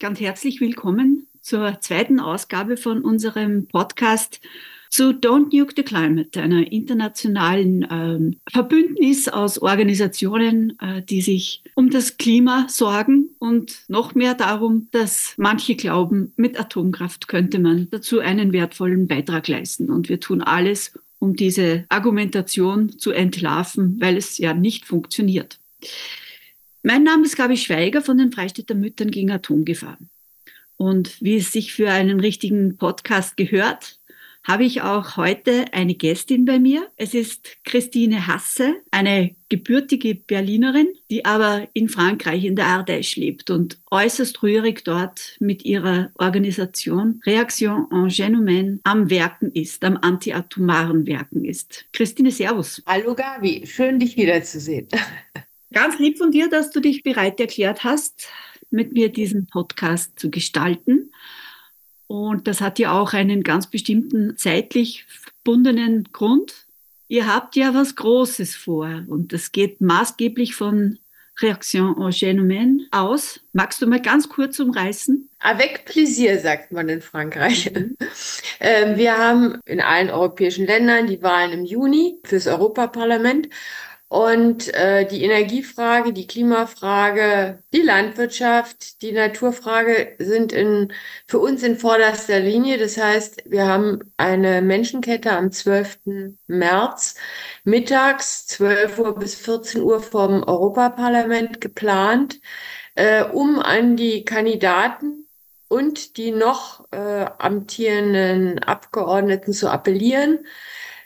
ganz herzlich willkommen zur zweiten Ausgabe von unserem Podcast zu Don't Nuke the Climate, einer internationalen ähm, Verbündnis aus Organisationen, äh, die sich um das Klima sorgen und noch mehr darum, dass manche glauben, mit Atomkraft könnte man dazu einen wertvollen Beitrag leisten. Und wir tun alles, um diese Argumentation zu entlarven, weil es ja nicht funktioniert. Mein Name ist Gabi Schweiger von den Freistädter Müttern gegen Atomgefahr. Und wie es sich für einen richtigen Podcast gehört, habe ich auch heute eine Gästin bei mir. Es ist Christine Hasse, eine gebürtige Berlinerin, die aber in Frankreich in der Ardèche lebt und äußerst rührig dort mit ihrer Organisation Reaction en Génomène am Werken ist, am antiatomaren Werken ist. Christine, Servus. Hallo Gabi, schön dich wiederzusehen. Ganz lieb von dir, dass du dich bereit erklärt hast, mit mir diesen Podcast zu gestalten. Und das hat ja auch einen ganz bestimmten zeitlich verbundenen Grund. Ihr habt ja was Großes vor und das geht maßgeblich von Reaction en Génomène aus. Magst du mal ganz kurz umreißen? Avec plaisir, sagt man in Frankreich. Mhm. Ähm, wir haben in allen europäischen Ländern die Wahlen im Juni fürs Europaparlament. Und äh, die Energiefrage, die Klimafrage, die Landwirtschaft, die Naturfrage sind in, für uns in vorderster Linie. Das heißt, wir haben eine Menschenkette am 12. März mittags 12 Uhr bis 14 Uhr vom Europaparlament geplant, äh, um an die Kandidaten und die noch äh, amtierenden Abgeordneten zu appellieren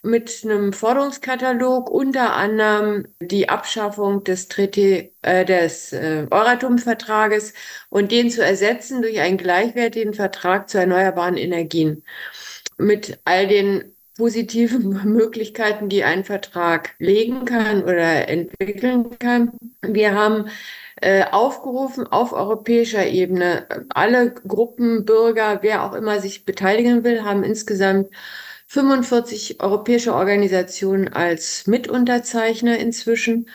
mit einem Forderungskatalog, unter anderem die Abschaffung des, äh, des äh, Euratom-Vertrages und den zu ersetzen durch einen gleichwertigen Vertrag zu erneuerbaren Energien. Mit all den positiven Möglichkeiten, die ein Vertrag legen kann oder entwickeln kann. Wir haben äh, aufgerufen, auf europäischer Ebene alle Gruppen, Bürger, wer auch immer sich beteiligen will, haben insgesamt 45 europäische Organisationen als Mitunterzeichner inzwischen.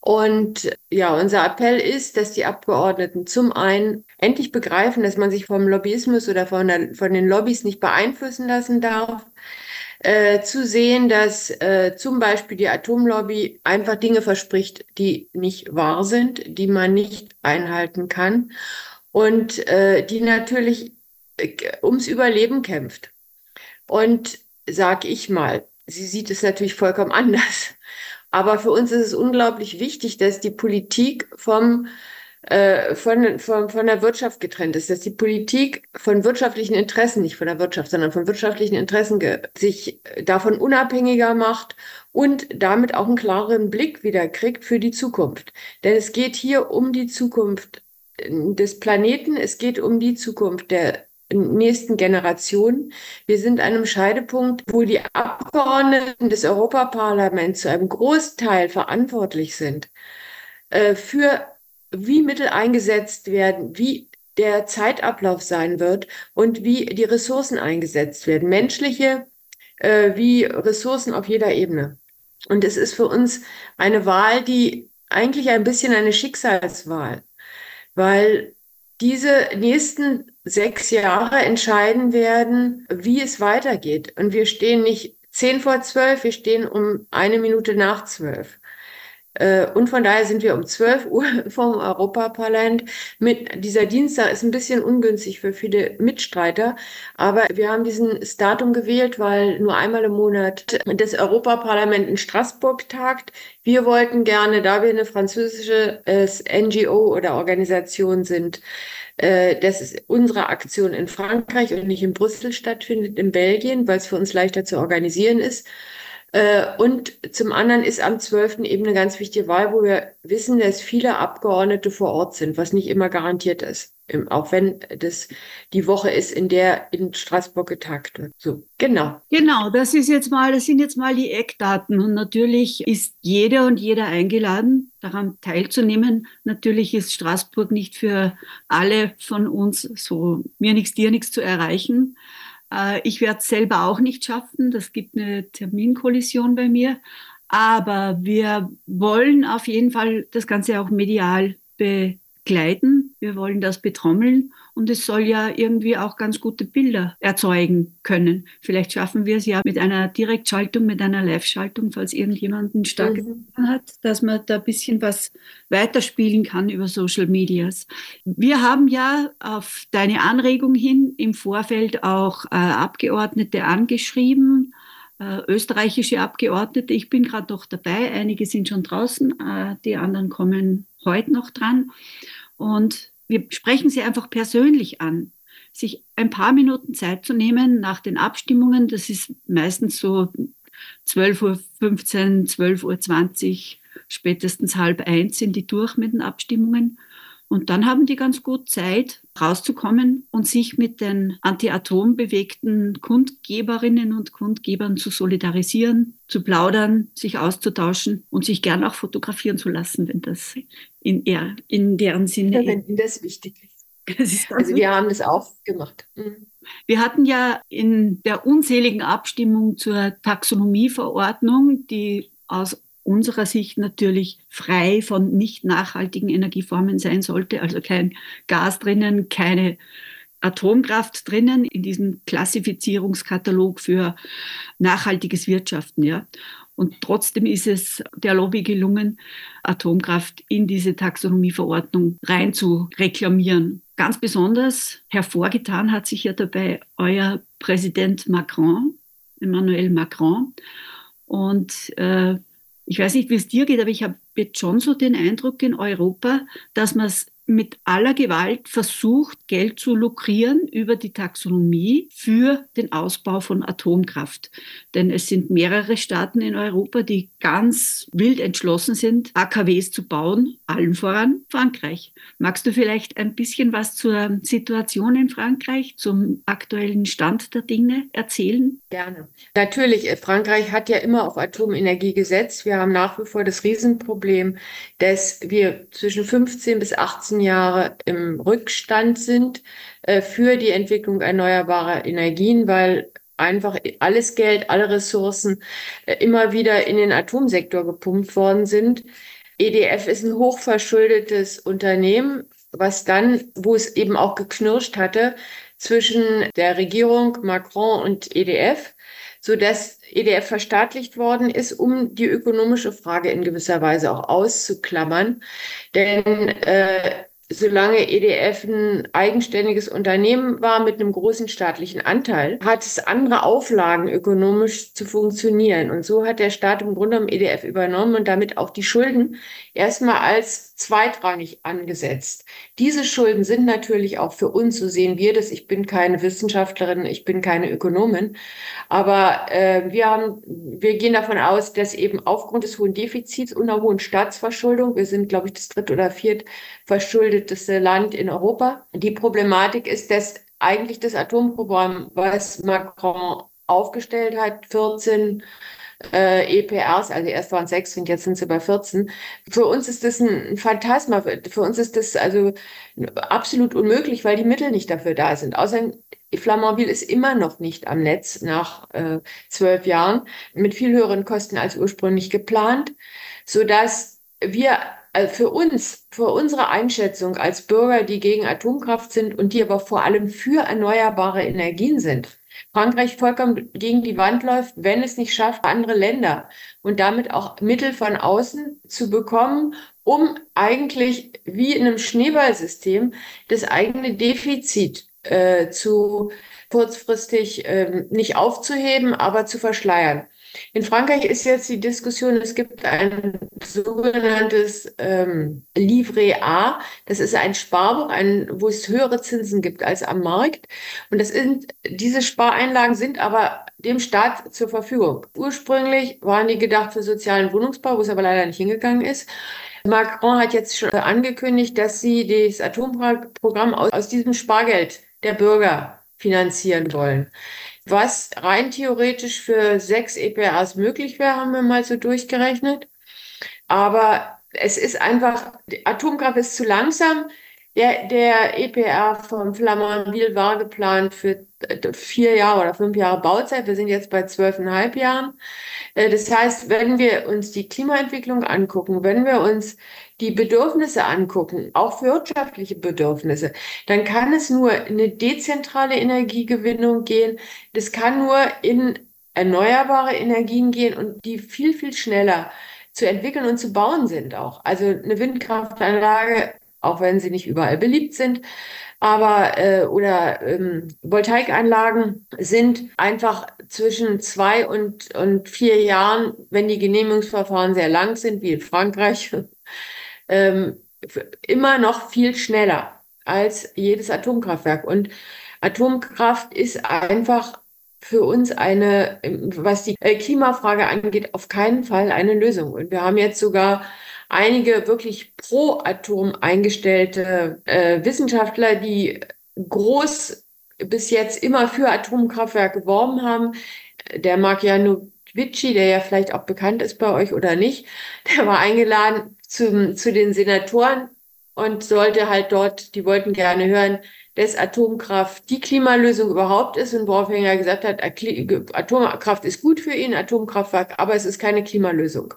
Und ja, unser Appell ist, dass die Abgeordneten zum einen endlich begreifen, dass man sich vom Lobbyismus oder von, der, von den Lobbys nicht beeinflussen lassen darf. Äh, zu sehen, dass äh, zum Beispiel die Atomlobby einfach Dinge verspricht, die nicht wahr sind, die man nicht einhalten kann und äh, die natürlich äh, ums Überleben kämpft. Und sag ich mal. Sie sieht es natürlich vollkommen anders. Aber für uns ist es unglaublich wichtig, dass die Politik vom, äh, von, von, von der Wirtschaft getrennt ist, dass die Politik von wirtschaftlichen Interessen, nicht von der Wirtschaft, sondern von wirtschaftlichen Interessen sich davon unabhängiger macht und damit auch einen klareren Blick wieder kriegt für die Zukunft. Denn es geht hier um die Zukunft des Planeten, es geht um die Zukunft der nächsten Generation. Wir sind an einem Scheidepunkt, wo die Abgeordneten des Europaparlaments zu einem Großteil verantwortlich sind äh, für wie Mittel eingesetzt werden, wie der Zeitablauf sein wird und wie die Ressourcen eingesetzt werden, menschliche äh, wie Ressourcen auf jeder Ebene. Und es ist für uns eine Wahl, die eigentlich ein bisschen eine Schicksalswahl, weil diese nächsten sechs Jahre entscheiden werden, wie es weitergeht. Und wir stehen nicht zehn vor zwölf, wir stehen um eine Minute nach zwölf. Äh, und von daher sind wir um 12 Uhr vom Europaparlament. Mit dieser Dienstag ist ein bisschen ungünstig für viele Mitstreiter, aber wir haben diesen Datum gewählt, weil nur einmal im Monat das Europaparlament in Straßburg tagt. Wir wollten gerne, da wir eine französische NGO oder Organisation sind, äh, dass unsere Aktion in Frankreich und nicht in Brüssel stattfindet, in Belgien, weil es für uns leichter zu organisieren ist. Äh, und zum anderen ist am 12. eben eine ganz wichtige Wahl, wo wir wissen, dass viele Abgeordnete vor Ort sind, was nicht immer garantiert ist. Auch wenn das die Woche ist, in der in Straßburg getagt wird. So, genau. Genau, das ist jetzt mal, das sind jetzt mal die Eckdaten. Und natürlich ist jeder und jeder eingeladen, daran teilzunehmen. Natürlich ist Straßburg nicht für alle von uns so mir nichts, dir nichts zu erreichen. Äh, ich werde es selber auch nicht schaffen. Das gibt eine Terminkollision bei mir. Aber wir wollen auf jeden Fall das Ganze auch medial be begleiten, wir wollen das betrommeln und es soll ja irgendwie auch ganz gute Bilder erzeugen können. Vielleicht schaffen wir es ja mit einer Direktschaltung, mit einer Live-Schaltung, falls irgendjemand ein starkes mhm. hat, dass man da ein bisschen was weiterspielen kann über Social Medias. Wir haben ja auf deine Anregung hin im Vorfeld auch äh, Abgeordnete angeschrieben, äh, österreichische Abgeordnete. Ich bin gerade noch dabei, einige sind schon draußen, äh, die anderen kommen heute noch dran. Und wir sprechen sie einfach persönlich an, sich ein paar Minuten Zeit zu nehmen nach den Abstimmungen. Das ist meistens so 12.15 Uhr, 12.20 Uhr, spätestens halb eins sind die durch mit den Abstimmungen. Und dann haben die ganz gut Zeit, rauszukommen und sich mit den anti-atom bewegten Kundgeberinnen und Kundgebern zu solidarisieren, zu plaudern, sich auszutauschen und sich gern auch fotografieren zu lassen, wenn das in, er, in deren Sinne ja, wenn das wichtig ist. ist also wir haben das auch gemacht. Mhm. Wir hatten ja in der unzähligen Abstimmung zur Taxonomieverordnung, die aus unserer Sicht natürlich frei von nicht nachhaltigen Energieformen sein sollte, also kein Gas drinnen, keine Atomkraft drinnen in diesem Klassifizierungskatalog für nachhaltiges Wirtschaften, ja. Und trotzdem ist es der Lobby gelungen, Atomkraft in diese Taxonomieverordnung rein zu reklamieren. Ganz besonders hervorgetan hat sich ja dabei euer Präsident Macron, Emmanuel Macron. Und äh, ich weiß nicht, wie es dir geht, aber ich habe jetzt schon so den Eindruck in Europa, dass man es mit aller Gewalt versucht, Geld zu lukrieren über die Taxonomie für den Ausbau von Atomkraft. Denn es sind mehrere Staaten in Europa, die ganz wild entschlossen sind, AKWs zu bauen, allen voran Frankreich. Magst du vielleicht ein bisschen was zur Situation in Frankreich, zum aktuellen Stand der Dinge erzählen? Gerne. Natürlich, äh, Frankreich hat ja immer auf Atomenergie gesetzt. Wir haben nach wie vor das Riesenproblem, dass wir zwischen 15 bis 18 letzten Jahre im Rückstand sind äh, für die Entwicklung erneuerbarer Energien, weil einfach alles Geld, alle Ressourcen äh, immer wieder in den Atomsektor gepumpt worden sind. EDF ist ein hochverschuldetes Unternehmen, was dann, wo es eben auch geknirscht hatte zwischen der Regierung Macron und EDF, so dass EDF verstaatlicht worden ist, um die ökonomische Frage in gewisser Weise auch auszuklammern. Denn äh, solange EDF ein eigenständiges Unternehmen war mit einem großen staatlichen Anteil, hat es andere Auflagen, ökonomisch zu funktionieren. Und so hat der Staat im Grunde genommen EDF übernommen und damit auch die Schulden erstmal als zweitrangig angesetzt. Diese Schulden sind natürlich auch für uns, so sehen wir das. Ich bin keine Wissenschaftlerin, ich bin keine Ökonomin, aber äh, wir haben, wir gehen davon aus, dass eben aufgrund des hohen Defizits und der hohen Staatsverschuldung, wir sind, glaube ich, das dritte oder viert verschuldeteste Land in Europa. Die Problematik ist, dass eigentlich das Atomprogramm, was Macron aufgestellt hat, 14 äh, EPRs, also erst waren sechs und jetzt sind sie bei 14. Für uns ist das ein Phantasma. Für uns ist das also absolut unmöglich, weil die Mittel nicht dafür da sind. Außerdem Flamanville ist immer noch nicht am Netz nach äh, zwölf Jahren mit viel höheren Kosten als ursprünglich geplant, so dass wir also für uns, für unsere Einschätzung als Bürger, die gegen Atomkraft sind und die aber vor allem für erneuerbare Energien sind, Frankreich vollkommen gegen die Wand läuft, wenn es nicht schafft, andere Länder und damit auch Mittel von außen zu bekommen, um eigentlich wie in einem Schneeballsystem das eigene Defizit äh, zu kurzfristig äh, nicht aufzuheben, aber zu verschleiern. In Frankreich ist jetzt die Diskussion, es gibt ein sogenanntes ähm, Livret A. Das ist ein Sparbuch, ein, wo es höhere Zinsen gibt als am Markt. Und das sind, diese Spareinlagen sind aber dem Staat zur Verfügung. Ursprünglich waren die gedacht für sozialen Wohnungsbau, wo es aber leider nicht hingegangen ist. Macron hat jetzt schon angekündigt, dass sie das Atomprogramm aus, aus diesem Spargeld der Bürger finanzieren wollen. Was rein theoretisch für sechs EPAs möglich wäre, haben wir mal so durchgerechnet. Aber es ist einfach, Atomkraft ist zu langsam. Der, der EPR von Flamanville war geplant für vier Jahre oder fünf Jahre Bauzeit. Wir sind jetzt bei zwölfeinhalb Jahren. Äh, das heißt, wenn wir uns die Klimaentwicklung angucken, wenn wir uns die Bedürfnisse angucken, auch wirtschaftliche Bedürfnisse, dann kann es nur in eine dezentrale Energiegewinnung gehen. Das kann nur in erneuerbare Energien gehen und die viel, viel schneller zu entwickeln und zu bauen sind auch. Also eine Windkraftanlage, auch wenn sie nicht überall beliebt sind, aber äh, oder ähm, Voltaikanlagen sind einfach zwischen zwei und, und vier Jahren, wenn die Genehmigungsverfahren sehr lang sind, wie in Frankreich, ähm, immer noch viel schneller als jedes Atomkraftwerk. Und Atomkraft ist einfach für uns eine, was die äh, Klimafrage angeht, auf keinen Fall eine Lösung. Und wir haben jetzt sogar einige wirklich pro Atom eingestellte äh, Wissenschaftler, die groß bis jetzt immer für Atomkraftwerke geworben haben. Der Markianovici, der ja vielleicht auch bekannt ist bei euch oder nicht, der war eingeladen zum, zu den Senatoren und sollte halt dort, die wollten gerne hören, dass Atomkraft die Klimalösung überhaupt ist und woraufhin er gesagt hat, Atomkraft ist gut für ihn, Atomkraftwerk, aber es ist keine Klimalösung.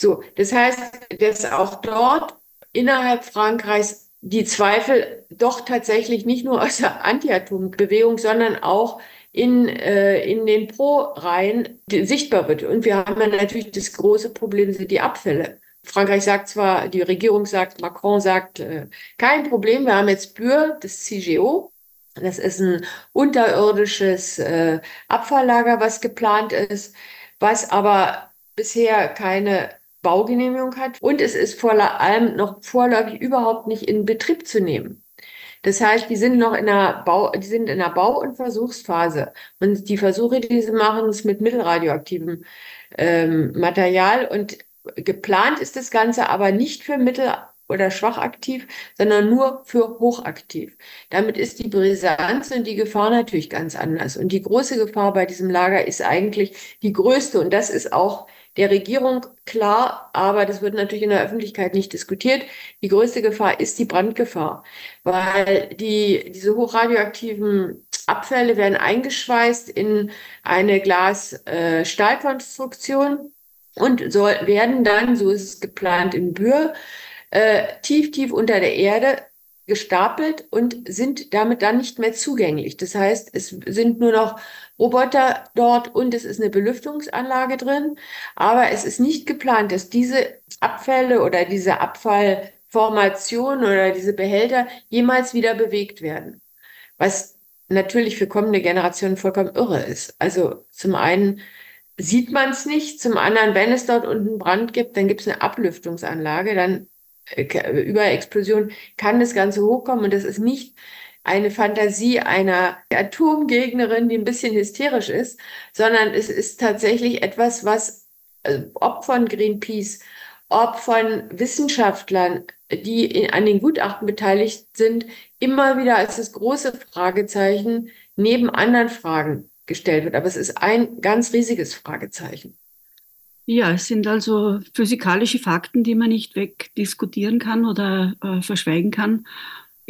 So, das heißt, dass auch dort innerhalb Frankreichs die Zweifel doch tatsächlich nicht nur aus der Anti-Atom-Bewegung, sondern auch in, äh, in den Pro-Reihen sichtbar wird. Und wir haben ja natürlich das große Problem, sind die Abfälle. Frankreich sagt zwar, die Regierung sagt, Macron sagt, äh, kein Problem, wir haben jetzt Bür, das CGO. Das ist ein unterirdisches äh, Abfalllager, was geplant ist, was aber bisher keine Baugenehmigung hat. Und es ist vor allem noch vorläufig überhaupt nicht in Betrieb zu nehmen. Das heißt, die sind noch in der Bau, die sind in der Bau- und Versuchsphase. Und die Versuche, die sie machen, ist mit mittelradioaktivem ähm, Material. Und Geplant ist das Ganze aber nicht für mittel- oder schwach aktiv, sondern nur für hochaktiv. Damit ist die Brisanz und die Gefahr natürlich ganz anders. Und die große Gefahr bei diesem Lager ist eigentlich die größte. Und das ist auch der Regierung klar, aber das wird natürlich in der Öffentlichkeit nicht diskutiert. Die größte Gefahr ist die Brandgefahr, weil die, diese hochradioaktiven Abfälle werden eingeschweißt in eine Glas-Stahlkonstruktion. Äh, und soll, werden dann, so ist es geplant in Bühr, äh, tief, tief unter der Erde gestapelt und sind damit dann nicht mehr zugänglich. Das heißt, es sind nur noch Roboter dort und es ist eine Belüftungsanlage drin. Aber es ist nicht geplant, dass diese Abfälle oder diese Abfallformation oder diese Behälter jemals wieder bewegt werden. Was natürlich für kommende Generationen vollkommen irre ist. Also zum einen sieht man es nicht. Zum anderen, wenn es dort unten Brand gibt, dann gibt es eine Ablüftungsanlage, dann äh, über Explosion kann das Ganze hochkommen und das ist nicht eine Fantasie einer Atomgegnerin, die ein bisschen hysterisch ist, sondern es ist tatsächlich etwas, was äh, ob von Greenpeace, ob von Wissenschaftlern, die in, an den Gutachten beteiligt sind, immer wieder als das große Fragezeichen neben anderen Fragen gestellt wird. Aber es ist ein ganz riesiges Fragezeichen. Ja, es sind also physikalische Fakten, die man nicht wegdiskutieren kann oder äh, verschweigen kann.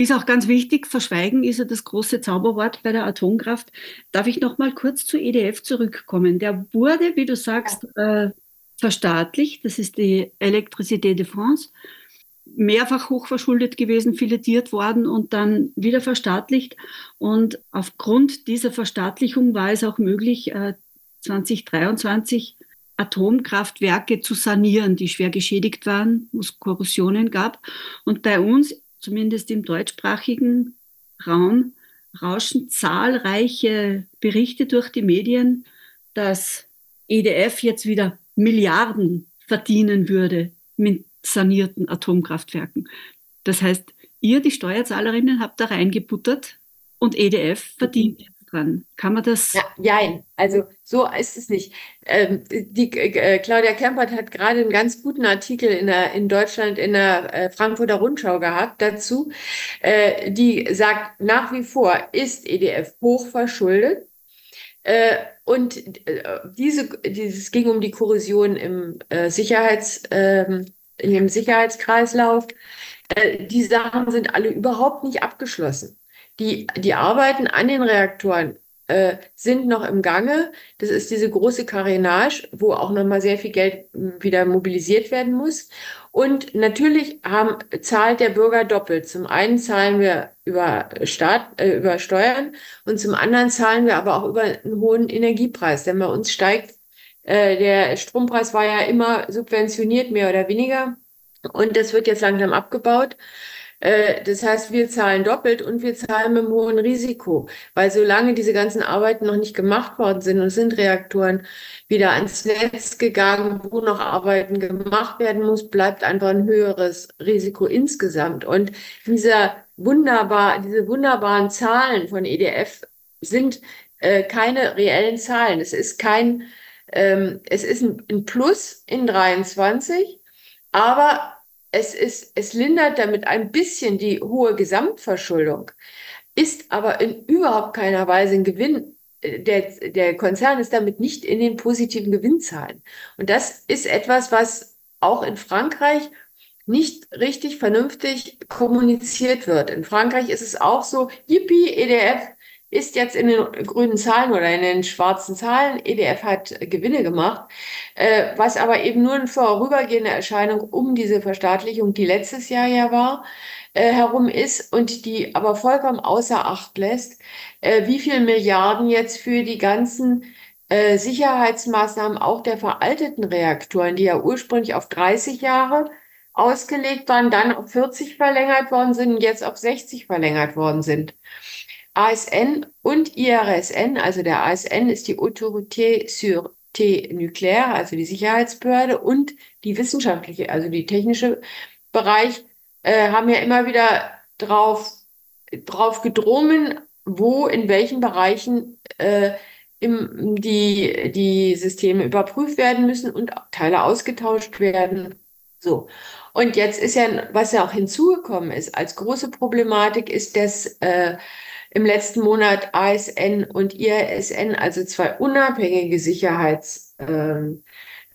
Ist auch ganz wichtig, verschweigen ist ja das große Zauberwort bei der Atomkraft. Darf ich noch mal kurz zu EDF zurückkommen? Der wurde, wie du sagst, äh, verstaatlicht. Das ist die Electricité de France mehrfach hochverschuldet gewesen, filetiert worden und dann wieder verstaatlicht. Und aufgrund dieser Verstaatlichung war es auch möglich, 2023 äh, Atomkraftwerke zu sanieren, die schwer geschädigt waren, wo es Korrosionen gab. Und bei uns, zumindest im deutschsprachigen Raum, rauschen zahlreiche Berichte durch die Medien, dass EDF jetzt wieder Milliarden verdienen würde mit sanierten Atomkraftwerken. Das heißt, ihr, die Steuerzahlerinnen, habt da reingebuttert und EDF verdient dran. Kann man das? Ja, nein, also so ist es nicht. Ähm, die, äh, Claudia Kempert hat gerade einen ganz guten Artikel in, der, in Deutschland in der äh, Frankfurter Rundschau gehabt dazu. Äh, die sagt, nach wie vor ist EDF hochverschuldet. Äh, und äh, diese, dieses ging um die Korrosion im äh, Sicherheits, ähm, in dem Sicherheitskreislauf. Äh, die Sachen sind alle überhaupt nicht abgeschlossen. Die, die Arbeiten an den Reaktoren äh, sind noch im Gange. Das ist diese große Carénage, wo auch nochmal sehr viel Geld hm, wieder mobilisiert werden muss. Und natürlich haben, zahlt der Bürger doppelt. Zum einen zahlen wir über Staat, äh, über Steuern und zum anderen zahlen wir aber auch über einen hohen Energiepreis. Denn bei uns steigt, äh, der Strompreis war ja immer subventioniert, mehr oder weniger. Und das wird jetzt langsam abgebaut. Äh, das heißt, wir zahlen doppelt und wir zahlen mit einem hohen Risiko, weil solange diese ganzen Arbeiten noch nicht gemacht worden sind und sind Reaktoren wieder ans Netz gegangen, wo noch Arbeiten gemacht werden muss, bleibt einfach ein höheres Risiko insgesamt. Und dieser wunderbar, diese wunderbaren Zahlen von EDF sind äh, keine reellen Zahlen. Es ist kein, ähm, es ist ein, ein Plus in 23, aber es ist, es lindert damit ein bisschen die hohe Gesamtverschuldung, ist aber in überhaupt keiner Weise ein Gewinn. Äh, der, der Konzern ist damit nicht in den positiven Gewinnzahlen. Und das ist etwas, was auch in Frankreich nicht richtig vernünftig kommuniziert wird. In Frankreich ist es auch so, yippie, EDF ist jetzt in den grünen Zahlen oder in den schwarzen Zahlen. EDF hat Gewinne gemacht, äh, was aber eben nur eine vorübergehende Erscheinung um diese Verstaatlichung, die letztes Jahr ja war, äh, herum ist und die aber vollkommen außer Acht lässt, äh, wie viel Milliarden jetzt für die ganzen äh, Sicherheitsmaßnahmen auch der veralteten Reaktoren, die ja ursprünglich auf 30 Jahre ausgelegt waren, dann auf 40 verlängert worden sind und jetzt auf 60 verlängert worden sind. ASN und IRSN, also der ASN ist die Autorité Sûreté Nucléaire, also die Sicherheitsbehörde und die wissenschaftliche, also die technische Bereich, äh, haben ja immer wieder drauf, drauf gedrungen, wo, in welchen Bereichen äh, im, die, die Systeme überprüft werden müssen und Teile ausgetauscht werden. So. Und jetzt ist ja, was ja auch hinzugekommen ist, als große Problematik ist, dass äh, im letzten Monat ASN und IRSN, also zwei unabhängige Sicherheits ähm,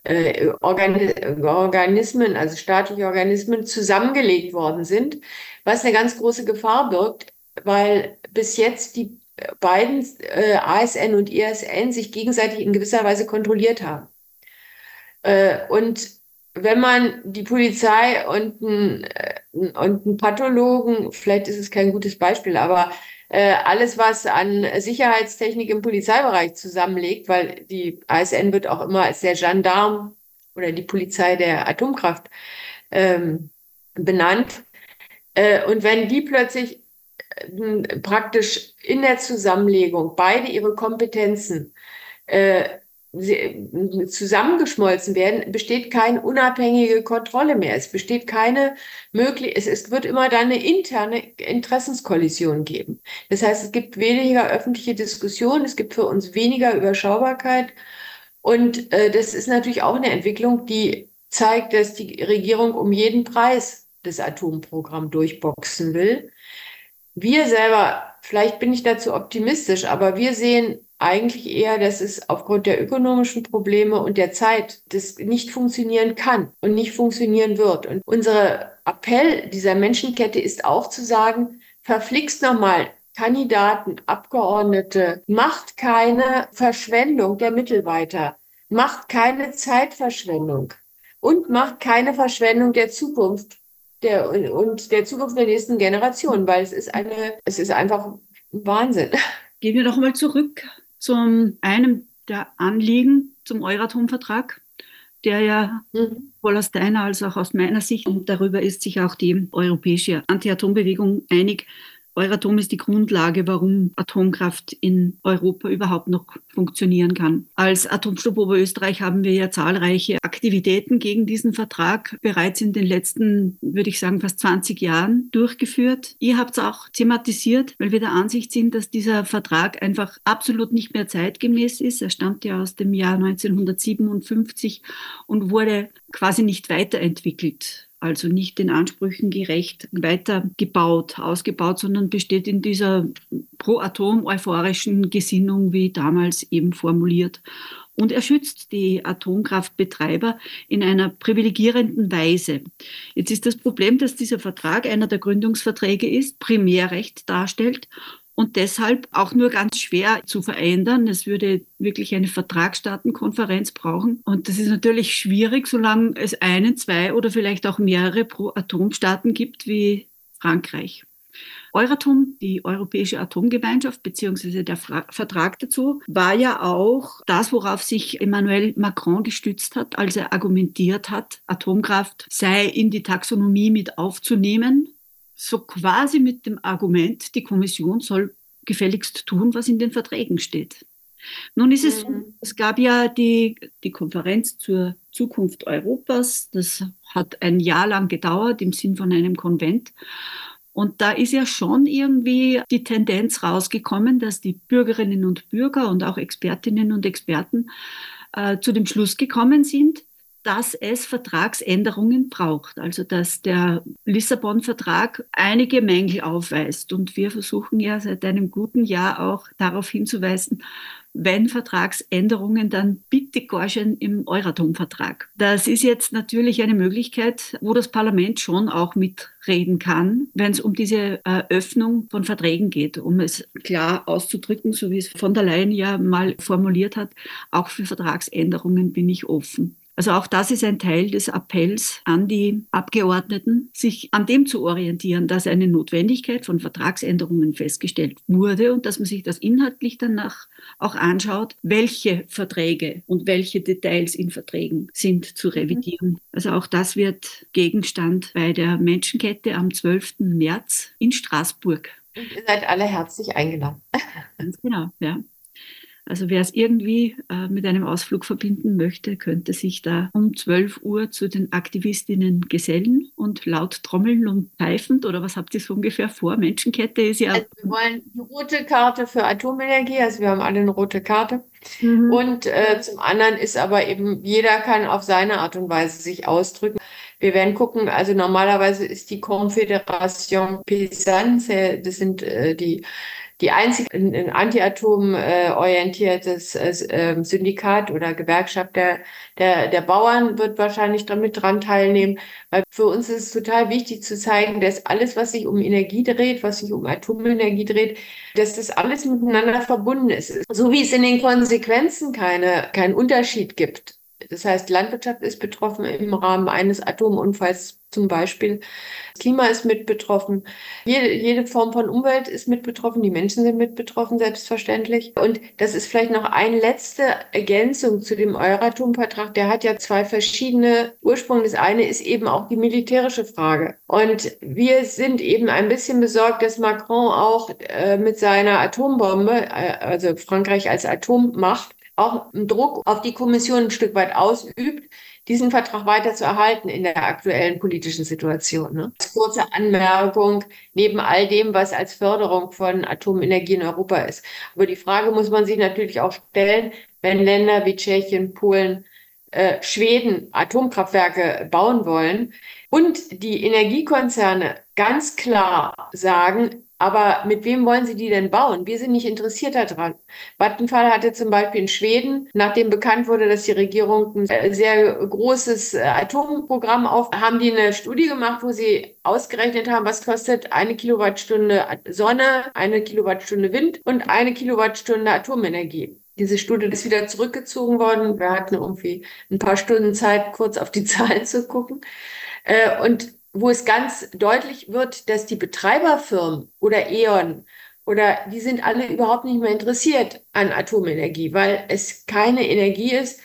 äh, Organismen, also staatliche Organismen, zusammengelegt worden sind, was eine ganz große Gefahr birgt, weil bis jetzt die beiden äh, ASN und ISN sich gegenseitig in gewisser Weise kontrolliert haben. Äh, und wenn man die Polizei und einen, äh, und einen Pathologen, vielleicht ist es kein gutes Beispiel, aber äh, alles, was an Sicherheitstechnik im Polizeibereich zusammenlegt, weil die ASN wird auch immer als der Gendarm oder die Polizei der Atomkraft ähm, benannt. Äh, und wenn die plötzlich äh, praktisch in der Zusammenlegung beide ihre Kompetenzen äh, zusammengeschmolzen werden, besteht keine unabhängige Kontrolle mehr. Es besteht keine möglich, es, es wird immer dann eine interne Interessenskollision geben. Das heißt, es gibt weniger öffentliche Diskussion, es gibt für uns weniger Überschaubarkeit. Und äh, das ist natürlich auch eine Entwicklung, die zeigt, dass die Regierung um jeden Preis das Atomprogramm durchboxen will. Wir selber, vielleicht bin ich dazu optimistisch, aber wir sehen eigentlich eher, dass es aufgrund der ökonomischen Probleme und der Zeit das nicht funktionieren kann und nicht funktionieren wird. Und unser Appell dieser Menschenkette ist auch zu sagen, verflixt nochmal Kandidaten, Abgeordnete, macht keine Verschwendung der Mittel weiter, macht keine Zeitverschwendung und macht keine Verschwendung der Zukunft der, und der Zukunft der nächsten Generation, weil es ist eine, es ist einfach Wahnsinn. Gehen wir doch mal zurück zum einem der Anliegen zum Euratom-Vertrag, der ja mhm. sowohl aus deiner als auch aus meiner Sicht, und darüber ist sich auch die europäische Anti-Atom-Bewegung einig, Euratom ist die Grundlage, warum Atomkraft in Europa überhaupt noch funktionieren kann. Als Atomstopp Oberösterreich haben wir ja zahlreiche Aktivitäten gegen diesen Vertrag bereits in den letzten, würde ich sagen, fast 20 Jahren durchgeführt. Ihr habt es auch thematisiert, weil wir der Ansicht sind, dass dieser Vertrag einfach absolut nicht mehr zeitgemäß ist. Er stammt ja aus dem Jahr 1957 und wurde quasi nicht weiterentwickelt also nicht den Ansprüchen gerecht weitergebaut, ausgebaut, sondern besteht in dieser pro-atom-euphorischen Gesinnung, wie damals eben formuliert. Und er schützt die Atomkraftbetreiber in einer privilegierenden Weise. Jetzt ist das Problem, dass dieser Vertrag einer der Gründungsverträge ist, Primärrecht darstellt und deshalb auch nur ganz schwer zu verändern. Es würde wirklich eine Vertragsstaatenkonferenz brauchen. Und das ist natürlich schwierig, solange es einen, zwei oder vielleicht auch mehrere Pro-Atomstaaten gibt wie Frankreich. Euratom, die Europäische Atomgemeinschaft beziehungsweise der Fra Vertrag dazu, war ja auch das, worauf sich Emmanuel Macron gestützt hat, als er argumentiert hat, Atomkraft sei in die Taxonomie mit aufzunehmen so quasi mit dem Argument, die Kommission soll gefälligst tun, was in den Verträgen steht. Nun ist es, mhm. es gab ja die, die Konferenz zur Zukunft Europas, das hat ein Jahr lang gedauert im Sinn von einem Konvent. Und da ist ja schon irgendwie die Tendenz rausgekommen, dass die Bürgerinnen und Bürger und auch Expertinnen und Experten äh, zu dem Schluss gekommen sind, dass es Vertragsänderungen braucht, also dass der Lissabon-Vertrag einige Mängel aufweist. Und wir versuchen ja seit einem guten Jahr auch darauf hinzuweisen, wenn Vertragsänderungen, dann bitte Gorschen im Euratom-Vertrag. Das ist jetzt natürlich eine Möglichkeit, wo das Parlament schon auch mitreden kann, wenn es um diese Öffnung von Verträgen geht, um es klar auszudrücken, so wie es von der Leyen ja mal formuliert hat, auch für Vertragsänderungen bin ich offen. Also auch das ist ein Teil des Appells an die Abgeordneten, sich an dem zu orientieren, dass eine Notwendigkeit von Vertragsänderungen festgestellt wurde und dass man sich das inhaltlich danach auch anschaut, welche Verträge und welche Details in Verträgen sind zu mhm. revidieren. Also auch das wird Gegenstand bei der Menschenkette am 12. März in Straßburg. Und ihr seid alle herzlich eingeladen. Ganz genau, ja. Also wer es irgendwie äh, mit einem Ausflug verbinden möchte, könnte sich da um 12 Uhr zu den Aktivistinnen gesellen und laut trommeln und pfeifend oder was habt ihr so ungefähr vor? Menschenkette ist ja. Also wir wollen die rote Karte für Atomenergie, also wir haben alle eine rote Karte. Mhm. Und äh, zum anderen ist aber eben, jeder kann auf seine Art und Weise sich ausdrücken. Wir werden gucken, also normalerweise ist die Confédération Paysanne, das sind äh, die die einzige ein Anti-Atom äh, orientiertes äh, Syndikat oder Gewerkschaft der, der, der Bauern wird wahrscheinlich damit dran teilnehmen, weil für uns ist es total wichtig zu zeigen, dass alles, was sich um Energie dreht, was sich um Atomenergie dreht, dass das alles miteinander verbunden ist. So wie es in den Konsequenzen keine, keinen Unterschied gibt das heißt, Landwirtschaft ist betroffen im Rahmen eines Atomunfalls zum Beispiel. Das Klima ist mit betroffen. Jede, jede Form von Umwelt ist mit betroffen. Die Menschen sind mit betroffen, selbstverständlich. Und das ist vielleicht noch eine letzte Ergänzung zu dem Euratom-Vertrag. Der hat ja zwei verschiedene Ursprünge. Das eine ist eben auch die militärische Frage. Und wir sind eben ein bisschen besorgt, dass Macron auch äh, mit seiner Atombombe, äh, also Frankreich als Atommacht, auch einen Druck auf die Kommission ein Stück weit ausübt, diesen Vertrag weiter zu erhalten in der aktuellen politischen Situation. Ne? Kurze Anmerkung, neben all dem, was als Förderung von Atomenergie in Europa ist. Aber die Frage muss man sich natürlich auch stellen, wenn Länder wie Tschechien, Polen, äh, Schweden Atomkraftwerke bauen wollen und die Energiekonzerne ganz klar sagen, aber mit wem wollen Sie die denn bauen? Wir sind nicht interessiert daran. Vattenfall hatte zum Beispiel in Schweden, nachdem bekannt wurde, dass die Regierung ein äh, sehr großes äh, Atomprogramm auf, haben die eine Studie gemacht, wo sie ausgerechnet haben, was kostet eine Kilowattstunde Sonne, eine Kilowattstunde Wind und eine Kilowattstunde Atomenergie. Diese Studie ist wieder zurückgezogen worden. Wir hatten irgendwie ein paar Stunden Zeit, kurz auf die Zahlen zu gucken. Äh, und wo es ganz deutlich wird, dass die Betreiberfirmen oder E.ON oder die sind alle überhaupt nicht mehr interessiert an Atomenergie, weil es keine Energie ist,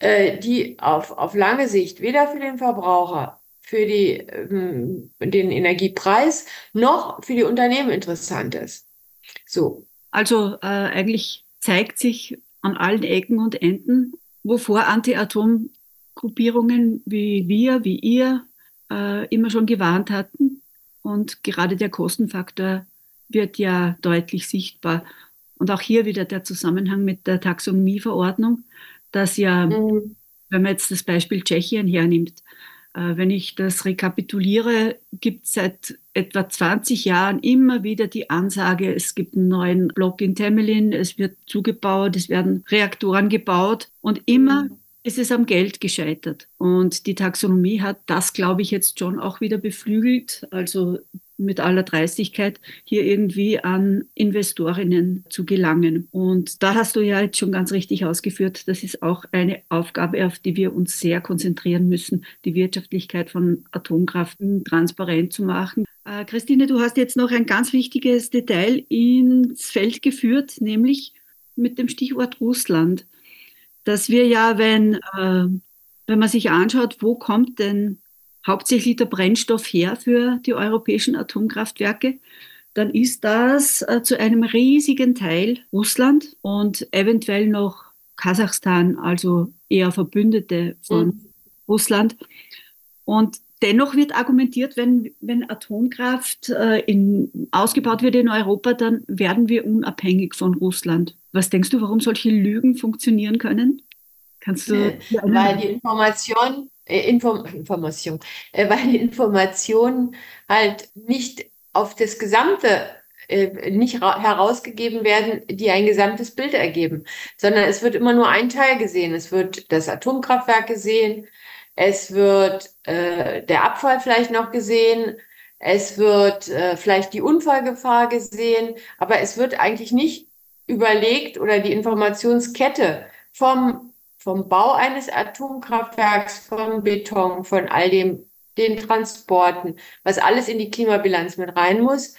äh, die auf, auf lange Sicht weder für den Verbraucher, für die, ähm, den Energiepreis noch für die Unternehmen interessant ist. So. Also äh, eigentlich zeigt sich an allen Ecken und Enden, wovor Anti-Atom-Gruppierungen wie wir, wie ihr, äh, immer schon gewarnt hatten. Und gerade der Kostenfaktor wird ja deutlich sichtbar. Und auch hier wieder der Zusammenhang mit der Taxonomieverordnung, dass ja, mhm. wenn man jetzt das Beispiel Tschechien hernimmt, äh, wenn ich das rekapituliere, gibt es seit etwa 20 Jahren immer wieder die Ansage, es gibt einen neuen Block in Temelin, es wird zugebaut, es werden Reaktoren gebaut und immer mhm ist es am Geld gescheitert. Und die Taxonomie hat das, glaube ich, jetzt schon auch wieder beflügelt. Also mit aller Dreistigkeit hier irgendwie an Investorinnen zu gelangen. Und da hast du ja jetzt schon ganz richtig ausgeführt, das ist auch eine Aufgabe, auf die wir uns sehr konzentrieren müssen, die Wirtschaftlichkeit von Atomkraft transparent zu machen. Äh, Christine, du hast jetzt noch ein ganz wichtiges Detail ins Feld geführt, nämlich mit dem Stichwort Russland, dass wir ja, wenn, äh, wenn man sich anschaut, wo kommt denn hauptsächlich der Brennstoff her für die europäischen Atomkraftwerke, dann ist das äh, zu einem riesigen Teil Russland und eventuell noch Kasachstan, also eher Verbündete von mhm. Russland. Und dennoch wird argumentiert, wenn, wenn Atomkraft äh, in, ausgebaut wird in Europa, dann werden wir unabhängig von Russland. Was denkst du, warum solche Lügen funktionieren können? Kannst du. Äh, weil die Information äh, Inform Information, äh, weil die Informationen halt nicht auf das Gesamte äh, nicht herausgegeben werden, die ein gesamtes Bild ergeben, sondern es wird immer nur ein Teil gesehen. Es wird das Atomkraftwerk gesehen, es wird äh, der Abfall vielleicht noch gesehen, es wird äh, vielleicht die Unfallgefahr gesehen, aber es wird eigentlich nicht überlegt oder die Informationskette vom vom Bau eines Atomkraftwerks, von Beton, von all dem, den Transporten, was alles in die Klimabilanz mit rein muss,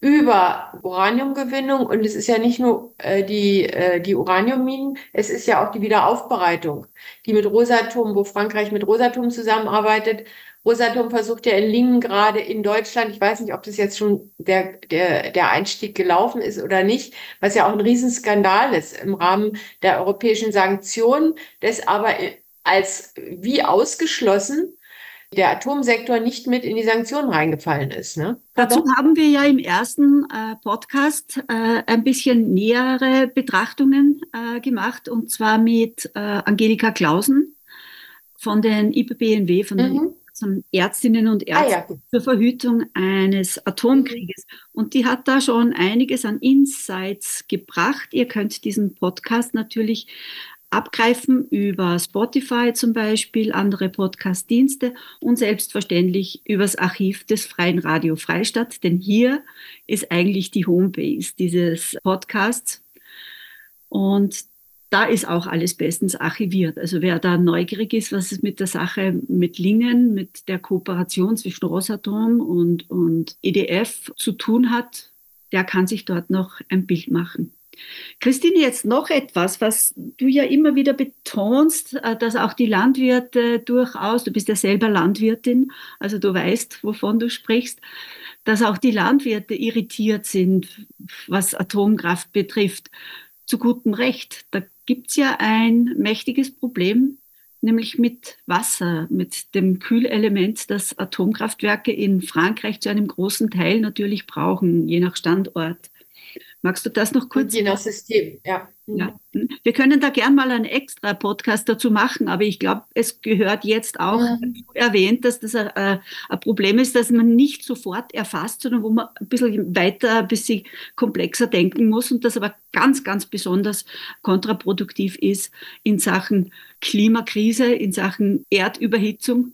über Uraniumgewinnung. Und es ist ja nicht nur äh, die, äh, die Uraniumminen, es ist ja auch die Wiederaufbereitung, die mit Rosatom, wo Frankreich mit Rosatom zusammenarbeitet, Rosatom versucht ja in Lingen gerade in Deutschland, ich weiß nicht, ob das jetzt schon der, der, der Einstieg gelaufen ist oder nicht, was ja auch ein Riesenskandal ist im Rahmen der europäischen Sanktionen, das aber als wie ausgeschlossen der Atomsektor nicht mit in die Sanktionen reingefallen ist. Ne? Dazu haben wir ja im ersten äh, Podcast äh, ein bisschen nähere Betrachtungen äh, gemacht, und zwar mit äh, Angelika Klausen von den IPBNW, von den mhm Ärztinnen und Ärzten ah, ja. zur Verhütung eines Atomkrieges. Und die hat da schon einiges an Insights gebracht. Ihr könnt diesen Podcast natürlich abgreifen über Spotify zum Beispiel, andere Podcast-Dienste und selbstverständlich übers Archiv des Freien Radio Freistadt, denn hier ist eigentlich die Homebase dieses Podcasts. Und da ist auch alles bestens archiviert. Also wer da neugierig ist, was es mit der Sache mit Lingen, mit der Kooperation zwischen Rosatom und, und EDF zu tun hat, der kann sich dort noch ein Bild machen. Christine, jetzt noch etwas, was du ja immer wieder betonst, äh, dass auch die Landwirte durchaus, du bist ja selber Landwirtin, also du weißt, wovon du sprichst, dass auch die Landwirte irritiert sind, was Atomkraft betrifft. Zu gutem Recht. Da gibt es ja ein mächtiges Problem, nämlich mit Wasser, mit dem Kühlelement, das Atomkraftwerke in Frankreich zu einem großen Teil natürlich brauchen, je nach Standort. Magst du das noch kurz? Je nach System, ja. ja. Mhm. Wir können da gern mal einen extra Podcast dazu machen, aber ich glaube, es gehört jetzt auch mhm. erwähnt, dass das ein, ein, Problem ist, dass man nicht sofort erfasst, sondern wo man ein bisschen weiter, ein bisschen komplexer denken muss und das aber ganz, ganz besonders kontraproduktiv ist in Sachen Klimakrise, in Sachen Erdüberhitzung.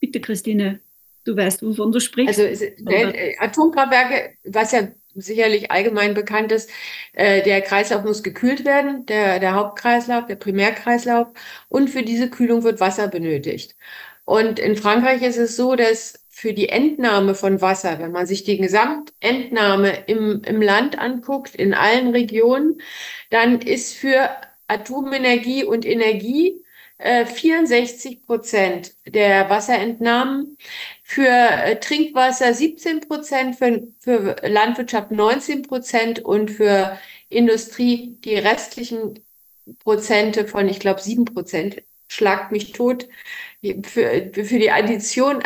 Bitte, Christine, du weißt, wovon du sprichst. Also äh, Atomkraftwerke, was ja sicherlich allgemein bekannt ist, äh, der Kreislauf muss gekühlt werden, der, der Hauptkreislauf, der Primärkreislauf. Und für diese Kühlung wird Wasser benötigt. Und in Frankreich ist es so, dass für die Entnahme von Wasser, wenn man sich die Gesamtentnahme im, im Land anguckt, in allen Regionen, dann ist für Atomenergie und Energie 64 äh, Prozent der Wasserentnahmen, für äh, Trinkwasser 17 Prozent, für, für Landwirtschaft 19 Prozent und für Industrie die restlichen Prozente von, ich glaube, 7 Prozent. Schlagt mich tot für, für die Addition.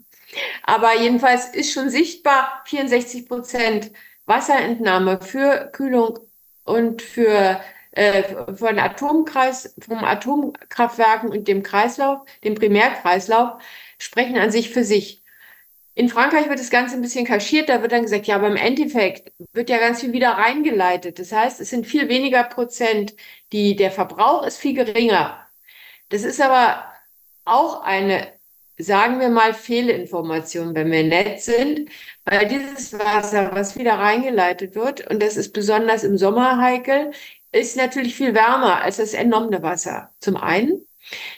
Aber jedenfalls ist schon sichtbar 64 Prozent Wasserentnahme für Kühlung und für äh, von Atomkreis, vom Atomkraftwerken und dem Kreislauf, dem Primärkreislauf, sprechen an sich für sich. In Frankreich wird das Ganze ein bisschen kaschiert, da wird dann gesagt, ja, aber im Endeffekt wird ja ganz viel wieder reingeleitet. Das heißt, es sind viel weniger Prozent, die, der Verbrauch ist viel geringer. Das ist aber auch eine sagen wir mal, Fehlinformationen, wenn wir nett sind, weil dieses Wasser, was wieder reingeleitet wird, und das ist besonders im Sommer heikel, ist natürlich viel wärmer als das entnommene Wasser. Zum einen.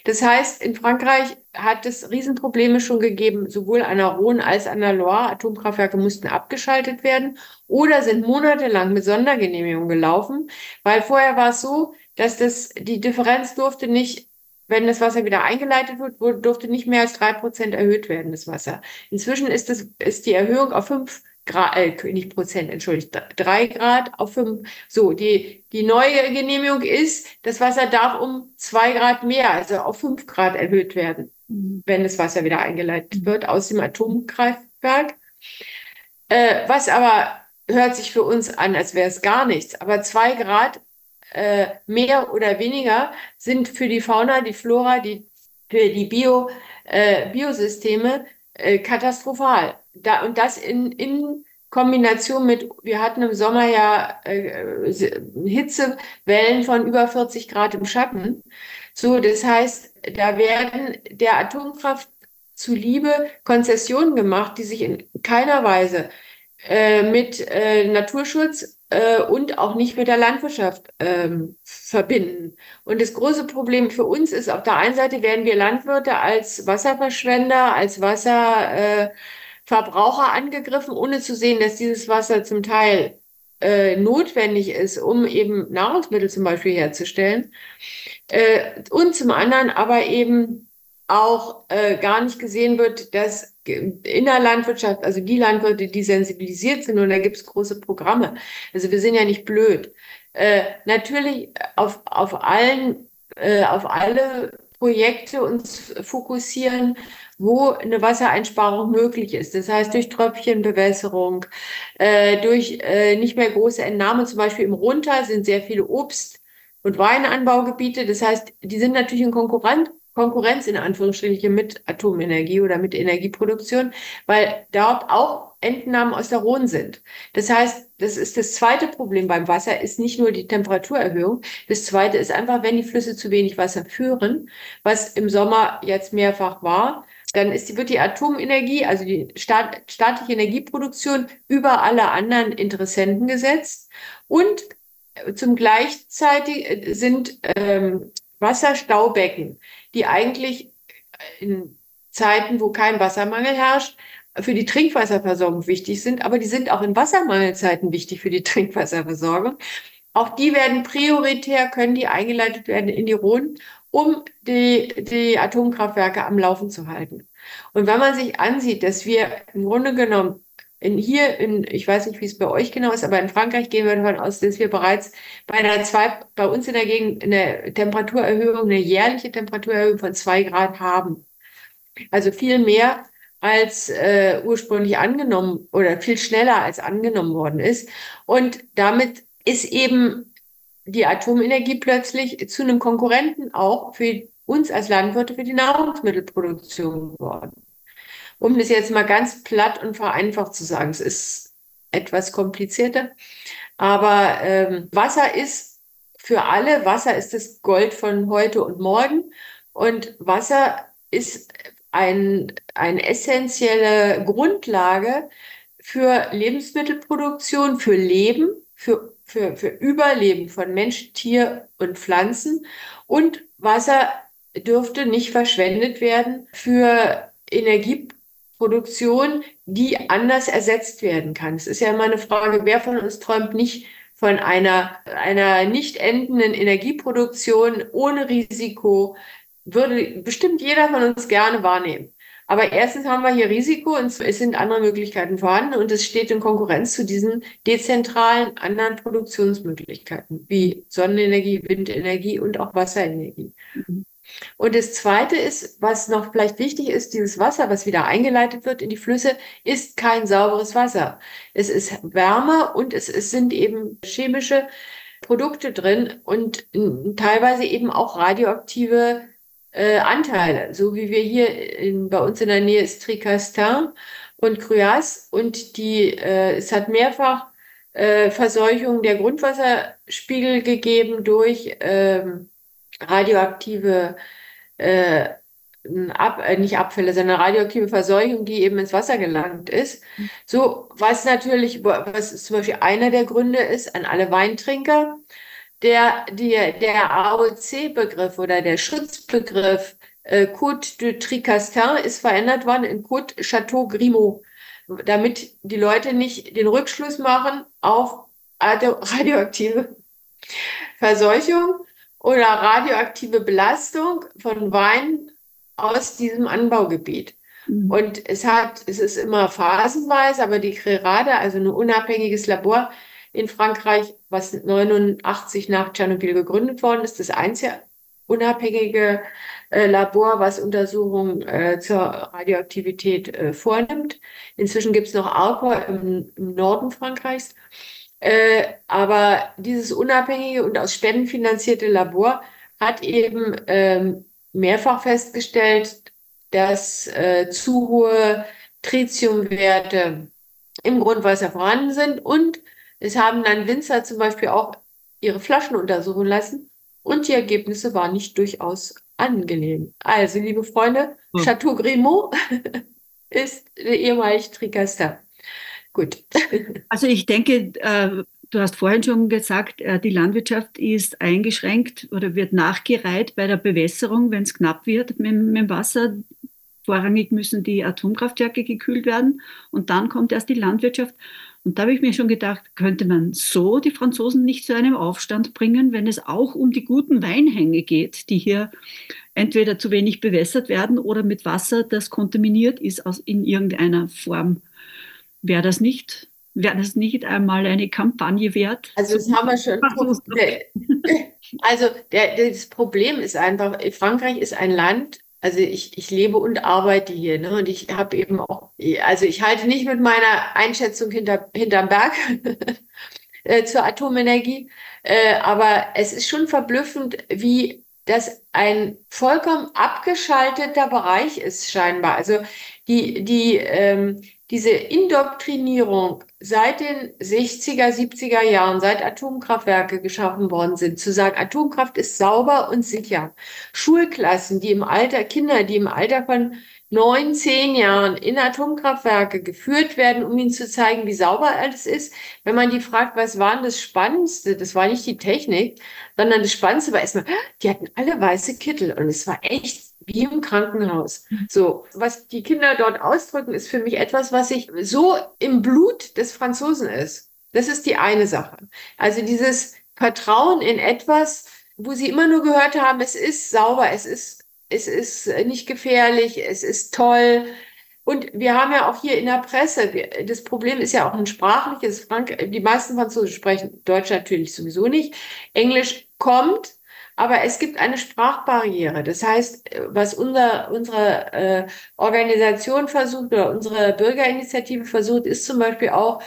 Das heißt, in Frankreich hat es Riesenprobleme schon gegeben, sowohl an der Rhone als an der Loire. Atomkraftwerke mussten abgeschaltet werden oder sind monatelang mit Sondergenehmigung gelaufen, weil vorher war es so, dass das, die Differenz durfte nicht wenn das Wasser wieder eingeleitet wird, durfte nicht mehr als drei Prozent erhöht werden, das Wasser. Inzwischen ist, das, ist die Erhöhung auf fünf Grad, äh, nicht Prozent, entschuldigt, drei Grad auf fünf. So, die, die neue Genehmigung ist, das Wasser darf um zwei Grad mehr, also auf fünf Grad erhöht werden, mhm. wenn das Wasser wieder eingeleitet wird aus dem Atomkraftwerk. Äh, was aber hört sich für uns an, als wäre es gar nichts. Aber zwei Grad äh, mehr oder weniger sind für die Fauna, die Flora, die, für die Bio, äh, Biosysteme äh, katastrophal. Da, und das in, in Kombination mit, wir hatten im Sommer ja äh, Hitzewellen von über 40 Grad im Schatten. So, das heißt, da werden der Atomkraft zuliebe Konzessionen gemacht, die sich in keiner Weise äh, mit äh, Naturschutz äh, und auch nicht mit der Landwirtschaft ähm, verbinden. Und das große Problem für uns ist, auf der einen Seite werden wir Landwirte als Wasserverschwender, als Wasserverbraucher äh, angegriffen, ohne zu sehen, dass dieses Wasser zum Teil äh, notwendig ist, um eben Nahrungsmittel zum Beispiel herzustellen. Äh, und zum anderen aber eben auch äh, gar nicht gesehen wird, dass in der Landwirtschaft, also die Landwirte, die sensibilisiert sind, und da gibt es große Programme. Also wir sind ja nicht blöd. Äh, natürlich auf, auf allen, äh, auf alle Projekte uns fokussieren, wo eine Wassereinsparung möglich ist. Das heißt durch Tröpfchenbewässerung, äh, durch äh, nicht mehr große Entnahme, zum Beispiel im Runter sind sehr viele Obst- und Weinanbaugebiete. Das heißt, die sind natürlich in Konkurrenz Konkurrenz in Anführungsstrichen mit Atomenergie oder mit Energieproduktion, weil dort auch Entnahmen aus der Rhone sind. Das heißt, das ist das zweite Problem beim Wasser, ist nicht nur die Temperaturerhöhung. Das zweite ist einfach, wenn die Flüsse zu wenig Wasser führen, was im Sommer jetzt mehrfach war, dann ist wird die Atomenergie, also die staat, staatliche Energieproduktion über alle anderen Interessenten gesetzt und zum gleichzeitig sind ähm, Wasserstaubecken, die eigentlich in Zeiten, wo kein Wassermangel herrscht, für die Trinkwasserversorgung wichtig sind, aber die sind auch in Wassermangelzeiten wichtig für die Trinkwasserversorgung. Auch die werden prioritär, können die eingeleitet werden in die Rhone, um die, die Atomkraftwerke am Laufen zu halten. Und wenn man sich ansieht, dass wir im Grunde genommen in hier in, ich weiß nicht, wie es bei euch genau ist, aber in Frankreich gehen wir davon aus, dass wir bereits bei einer zwei, bei uns in der Gegend eine Temperaturerhöhung, eine jährliche Temperaturerhöhung von zwei Grad haben. Also viel mehr als äh, ursprünglich angenommen oder viel schneller als angenommen worden ist. Und damit ist eben die Atomenergie plötzlich zu einem Konkurrenten auch für uns als Landwirte für die Nahrungsmittelproduktion geworden um das jetzt mal ganz platt und vereinfacht zu sagen. Es ist etwas komplizierter, aber ähm, Wasser ist für alle, Wasser ist das Gold von heute und morgen und Wasser ist ein, eine essentielle Grundlage für Lebensmittelproduktion, für Leben, für, für, für Überleben von Mensch, Tier und Pflanzen. Und Wasser dürfte nicht verschwendet werden für Energieproduktion Produktion, die anders ersetzt werden kann. Es ist ja immer eine Frage, wer von uns träumt nicht von einer, einer nicht endenden Energieproduktion ohne Risiko, würde bestimmt jeder von uns gerne wahrnehmen. Aber erstens haben wir hier Risiko und es sind andere Möglichkeiten vorhanden und es steht in Konkurrenz zu diesen dezentralen anderen Produktionsmöglichkeiten wie Sonnenenergie, Windenergie und auch Wasserenergie. Mhm. Und das Zweite ist, was noch vielleicht wichtig ist, dieses Wasser, was wieder eingeleitet wird in die Flüsse, ist kein sauberes Wasser. Es ist wärmer und es, es sind eben chemische Produkte drin und teilweise eben auch radioaktive äh, Anteile, so wie wir hier in, bei uns in der Nähe ist Tricastin und Cruas und die, äh, es hat mehrfach äh, Verseuchung der Grundwasserspiegel gegeben durch ähm, radioaktive äh, Ab, äh, nicht Abfälle, sondern radioaktive Verseuchung, die eben ins Wasser gelangt ist. So, was natürlich, was zum Beispiel einer der Gründe ist an alle Weintrinker, der, die, der AOC-Begriff oder der Schutzbegriff äh, Côte de Tricastin ist verändert worden in Côte Chateau Grimaud, damit die Leute nicht den Rückschluss machen auf radioaktive Verseuchung oder radioaktive Belastung von Wein aus diesem Anbaugebiet. Mhm. Und es hat, es ist immer phasenweise, aber die Crerade, also ein unabhängiges Labor in Frankreich, was 89 nach Tschernobyl gegründet worden ist, das einzige unabhängige äh, Labor, was Untersuchungen äh, zur Radioaktivität äh, vornimmt. Inzwischen gibt es noch Alcor im, im Norden Frankreichs. Äh, aber dieses unabhängige und aus Spenden finanzierte Labor hat eben ähm, mehrfach festgestellt, dass äh, zu hohe Tritiumwerte im Grundwasser vorhanden sind und es haben dann Winzer zum Beispiel auch ihre Flaschen untersuchen lassen und die Ergebnisse waren nicht durchaus angenehm. Also, liebe Freunde, hm. Chateau Grimaud ist ehemalig Tricastin. Gut. Also ich denke, äh, du hast vorhin schon gesagt, äh, die Landwirtschaft ist eingeschränkt oder wird nachgereiht bei der Bewässerung, wenn es knapp wird mit, mit dem Wasser. Vorrangig müssen die Atomkraftwerke gekühlt werden und dann kommt erst die Landwirtschaft. Und da habe ich mir schon gedacht, könnte man so die Franzosen nicht zu einem Aufstand bringen, wenn es auch um die guten Weinhänge geht, die hier entweder zu wenig bewässert werden oder mit Wasser, das kontaminiert ist aus, in irgendeiner Form. Wäre das nicht, wäre das nicht einmal eine Kampagne wert? Also das haben wir schon. Also der, das Problem ist einfach, Frankreich ist ein Land, also ich, ich lebe und arbeite hier, ne? Und ich habe eben auch, also ich halte nicht mit meiner Einschätzung hinter, hinterm Berg äh, zur Atomenergie, äh, aber es ist schon verblüffend, wie das ein vollkommen abgeschalteter Bereich ist, scheinbar. Also die, die, ähm, diese Indoktrinierung seit den 60er, 70er Jahren, seit Atomkraftwerke geschaffen worden sind, zu sagen, Atomkraft ist sauber und sicher. Schulklassen, die im Alter, Kinder, die im Alter von neun, zehn Jahren in Atomkraftwerke geführt werden, um ihnen zu zeigen, wie sauber alles ist. Wenn man die fragt, was war denn das Spannendste? Das war nicht die Technik, sondern das Spannendste war erstmal, die hatten alle weiße Kittel und es war echt wie im Krankenhaus. Mhm. So, was die Kinder dort ausdrücken, ist für mich etwas, was sich so im Blut des Franzosen ist. Das ist die eine Sache. Also dieses Vertrauen in etwas, wo sie immer nur gehört haben, es ist sauber, es ist, es ist nicht gefährlich, es ist toll. Und wir haben ja auch hier in der Presse, das Problem ist ja auch ein sprachliches, Frank die meisten Franzosen sprechen Deutsch natürlich sowieso nicht. Englisch kommt, aber es gibt eine Sprachbarriere. Das heißt, was unser, unsere äh, Organisation versucht oder unsere Bürgerinitiative versucht, ist zum Beispiel auch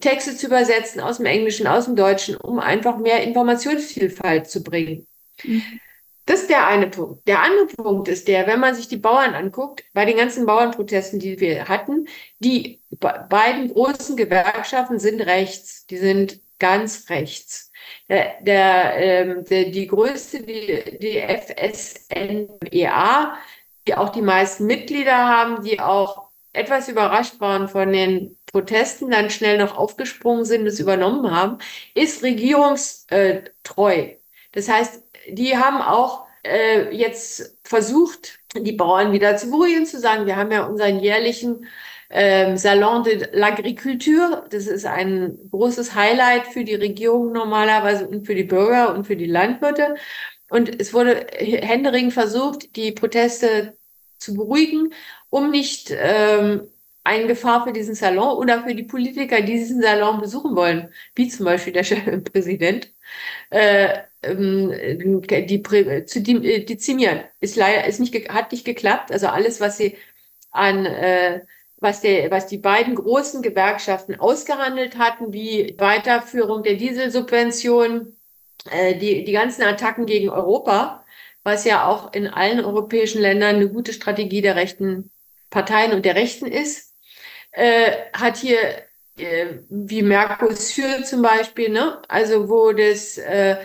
Texte zu übersetzen aus dem Englischen, aus dem Deutschen, um einfach mehr Informationsvielfalt zu bringen. Mhm. Das ist der eine Punkt. Der andere Punkt ist der, wenn man sich die Bauern anguckt, bei den ganzen Bauernprotesten, die wir hatten, die beiden großen Gewerkschaften sind rechts. Die sind ganz rechts der, der, ähm, der, die größte, die, die FSNEA, die auch die meisten Mitglieder haben, die auch etwas überrascht waren von den Protesten, dann schnell noch aufgesprungen sind, es übernommen haben, ist regierungstreu. Das heißt, die haben auch äh, jetzt versucht, die Bauern wieder zu beruhigen, zu sagen, wir haben ja unseren jährlichen ähm, Salon de l'Agriculture. Das ist ein großes Highlight für die Regierung normalerweise und für die Bürger und für die Landwirte. Und es wurde händeringend versucht, die Proteste zu beruhigen, um nicht ähm, eine Gefahr für diesen Salon oder für die Politiker, die diesen Salon besuchen wollen, wie zum Beispiel der Präsident, äh, ähm, die, zu dezimieren. Ist leider, ist nicht, hat nicht geklappt. Also alles, was sie an äh, was, der, was die beiden großen Gewerkschaften ausgehandelt hatten, wie Weiterführung der Dieselsubvention, äh, die, die ganzen Attacken gegen Europa, was ja auch in allen europäischen Ländern eine gute Strategie der rechten Parteien und der Rechten ist, äh, hat hier äh, wie Mercosur zum Beispiel, ne? also wo das, äh,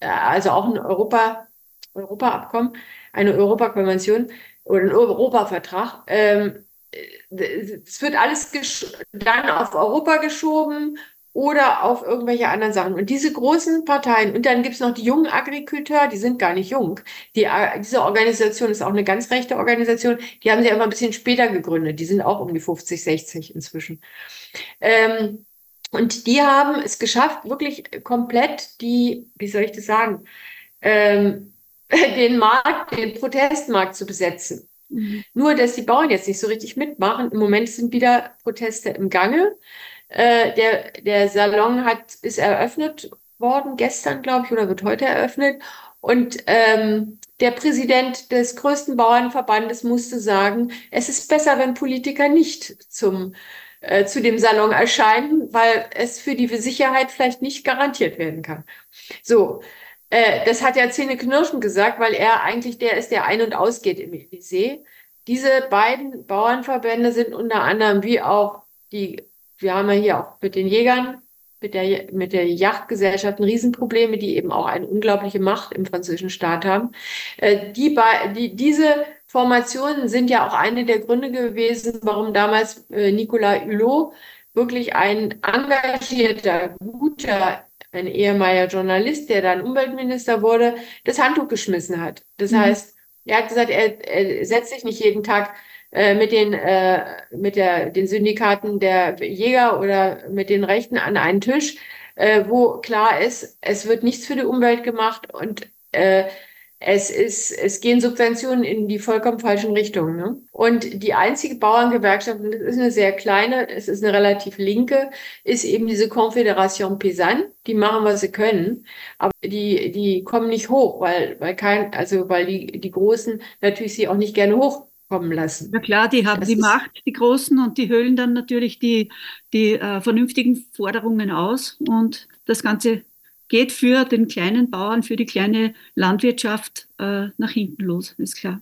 also auch ein Europa, Europa-Abkommen, eine Europakonvention, oder einen Europavertrag. Ähm, es wird alles dann auf Europa geschoben oder auf irgendwelche anderen Sachen. Und diese großen Parteien, und dann gibt es noch die jungen Agrikulteur, die sind gar nicht jung. Die, äh, diese Organisation ist auch eine ganz rechte Organisation. Die haben sie einfach ein bisschen später gegründet. Die sind auch um die 50, 60 inzwischen. Ähm, und die haben es geschafft, wirklich komplett die, wie soll ich das sagen, ähm, den Markt, den Protestmarkt zu besetzen. Mhm. Nur, dass die Bauern jetzt nicht so richtig mitmachen. Im Moment sind wieder Proteste im Gange. Äh, der, der Salon hat, ist eröffnet worden, gestern, glaube ich, oder wird heute eröffnet. Und ähm, der Präsident des größten Bauernverbandes musste sagen, es ist besser, wenn Politiker nicht zum, äh, zu dem Salon erscheinen, weil es für die Sicherheit vielleicht nicht garantiert werden kann. So, äh, das hat ja Zähne Knirschen gesagt, weil er eigentlich der ist, der ein- und ausgeht im Elysée. Diese beiden Bauernverbände sind unter anderem wie auch die wir haben ja hier auch mit den Jägern, mit der, mit der Yachtgesellschaft Riesenprobleme, die eben auch eine unglaubliche Macht im französischen Staat haben. Äh, die, die, diese Formationen sind ja auch eine der Gründe gewesen, warum damals äh, Nicolas Hulot wirklich ein engagierter, guter, ein ehemaliger Journalist, der dann Umweltminister wurde, das Handtuch geschmissen hat. Das mhm. heißt, er hat gesagt, er, er setzt sich nicht jeden Tag äh, mit den äh, mit der den Syndikaten der Jäger oder mit den Rechten an einen Tisch, äh, wo klar ist, es wird nichts für die Umwelt gemacht und äh, es ist, es gehen Subventionen in die vollkommen falschen Richtungen. Ne? Und die einzige Bauerngewerkschaft, und das ist eine sehr kleine, es ist eine relativ linke, ist eben diese Confédération Paysanne. Die machen, was sie können, aber die, die kommen nicht hoch, weil, weil kein, also weil die, die Großen natürlich sie auch nicht gerne hoch kommen lassen. Ja klar, die haben das die Macht, die Großen, und die höhlen dann natürlich die, die äh, vernünftigen Forderungen aus. Und das Ganze geht für den kleinen Bauern, für die kleine Landwirtschaft äh, nach hinten los, ist klar.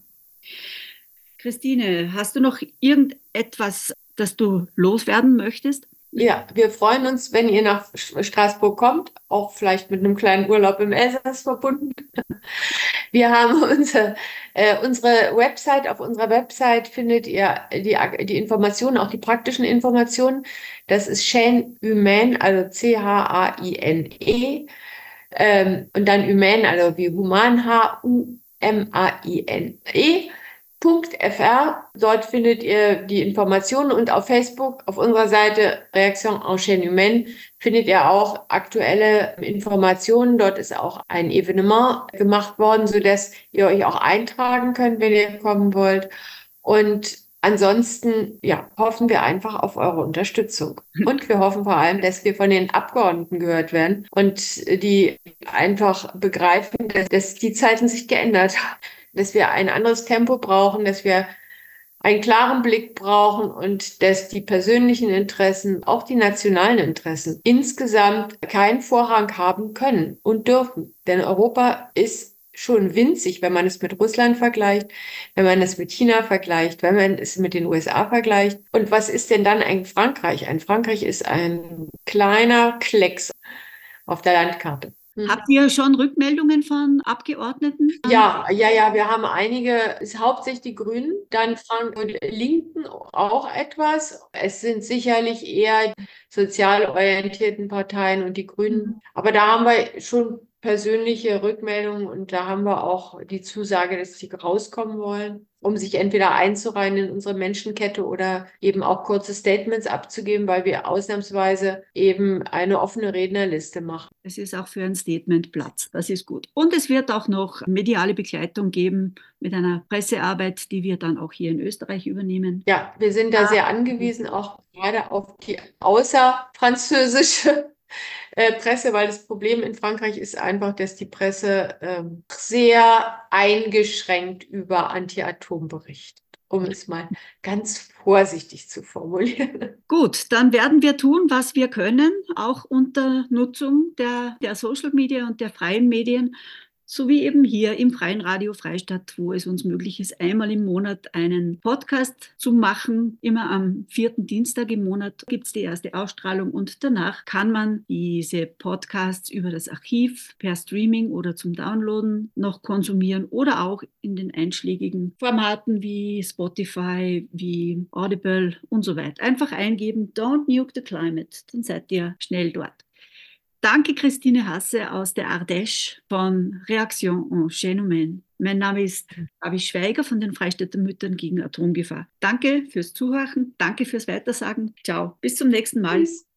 Christine, hast du noch irgendetwas, das du loswerden möchtest? Ja, wir freuen uns, wenn ihr nach Straßburg kommt, auch vielleicht mit einem kleinen Urlaub im Elsass verbunden. Wir haben unsere, äh, unsere Website, auf unserer Website findet ihr die, die Informationen, auch die praktischen Informationen. Das ist Chain Humain, also C-H-A-I-N-E. Ähm, und dann Humain, also wie Human, H-U-M-A-I-N-E fr. Dort findet ihr die Informationen und auf Facebook, auf unserer Seite Reaction Enchaînement, findet ihr auch aktuelle Informationen. Dort ist auch ein Evenement gemacht worden, sodass ihr euch auch eintragen könnt, wenn ihr kommen wollt. Und ansonsten, ja, hoffen wir einfach auf eure Unterstützung. Und wir hoffen vor allem, dass wir von den Abgeordneten gehört werden und die einfach begreifen, dass die Zeiten sich geändert haben dass wir ein anderes Tempo brauchen, dass wir einen klaren Blick brauchen und dass die persönlichen Interessen, auch die nationalen Interessen, insgesamt keinen Vorrang haben können und dürfen. Denn Europa ist schon winzig, wenn man es mit Russland vergleicht, wenn man es mit China vergleicht, wenn man es mit den USA vergleicht. Und was ist denn dann ein Frankreich? Ein Frankreich ist ein kleiner Klecks auf der Landkarte. Mhm. Habt ihr schon Rückmeldungen von Abgeordneten? Ja, ja, ja, wir haben einige, ist hauptsächlich die Grünen, dann Frank und Linken auch etwas. Es sind sicherlich eher sozial orientierten Parteien und die Grünen. Mhm. Aber da haben wir schon persönliche Rückmeldungen und da haben wir auch die Zusage, dass sie rauskommen wollen, um sich entweder einzureihen in unsere Menschenkette oder eben auch kurze Statements abzugeben, weil wir ausnahmsweise eben eine offene Rednerliste machen. Es ist auch für ein Statement Platz. Das ist gut. Und es wird auch noch mediale Begleitung geben mit einer Pressearbeit, die wir dann auch hier in Österreich übernehmen. Ja, wir sind da sehr angewiesen, auch gerade auf die außerfranzösische äh, Presse, weil das Problem in Frankreich ist einfach, dass die Presse äh, sehr eingeschränkt über Anti-Atom berichtet, um es mal ganz vorsichtig zu formulieren. Gut, dann werden wir tun, was wir können, auch unter Nutzung der, der Social Media und der freien Medien, sowie eben hier im Freien Radio Freistadt, wo es uns möglich ist, einmal im Monat einen Podcast zu machen. Immer am vierten Dienstag im Monat gibt es die erste Ausstrahlung und danach kann man diese Podcasts über das Archiv per Streaming oder zum Downloaden noch konsumieren oder auch in den einschlägigen Formaten wie Spotify, wie Audible und so weiter. Einfach eingeben, Don't Nuke the Climate, dann seid ihr schnell dort. Danke, Christine Hasse aus der Ardèche von Reaction en Chaîne Mein Name ist Gabi Schweiger von den Freistädter Müttern gegen Atomgefahr. Danke fürs Zuhören, danke fürs Weitersagen. Ciao, bis zum nächsten Mal. Tschüss.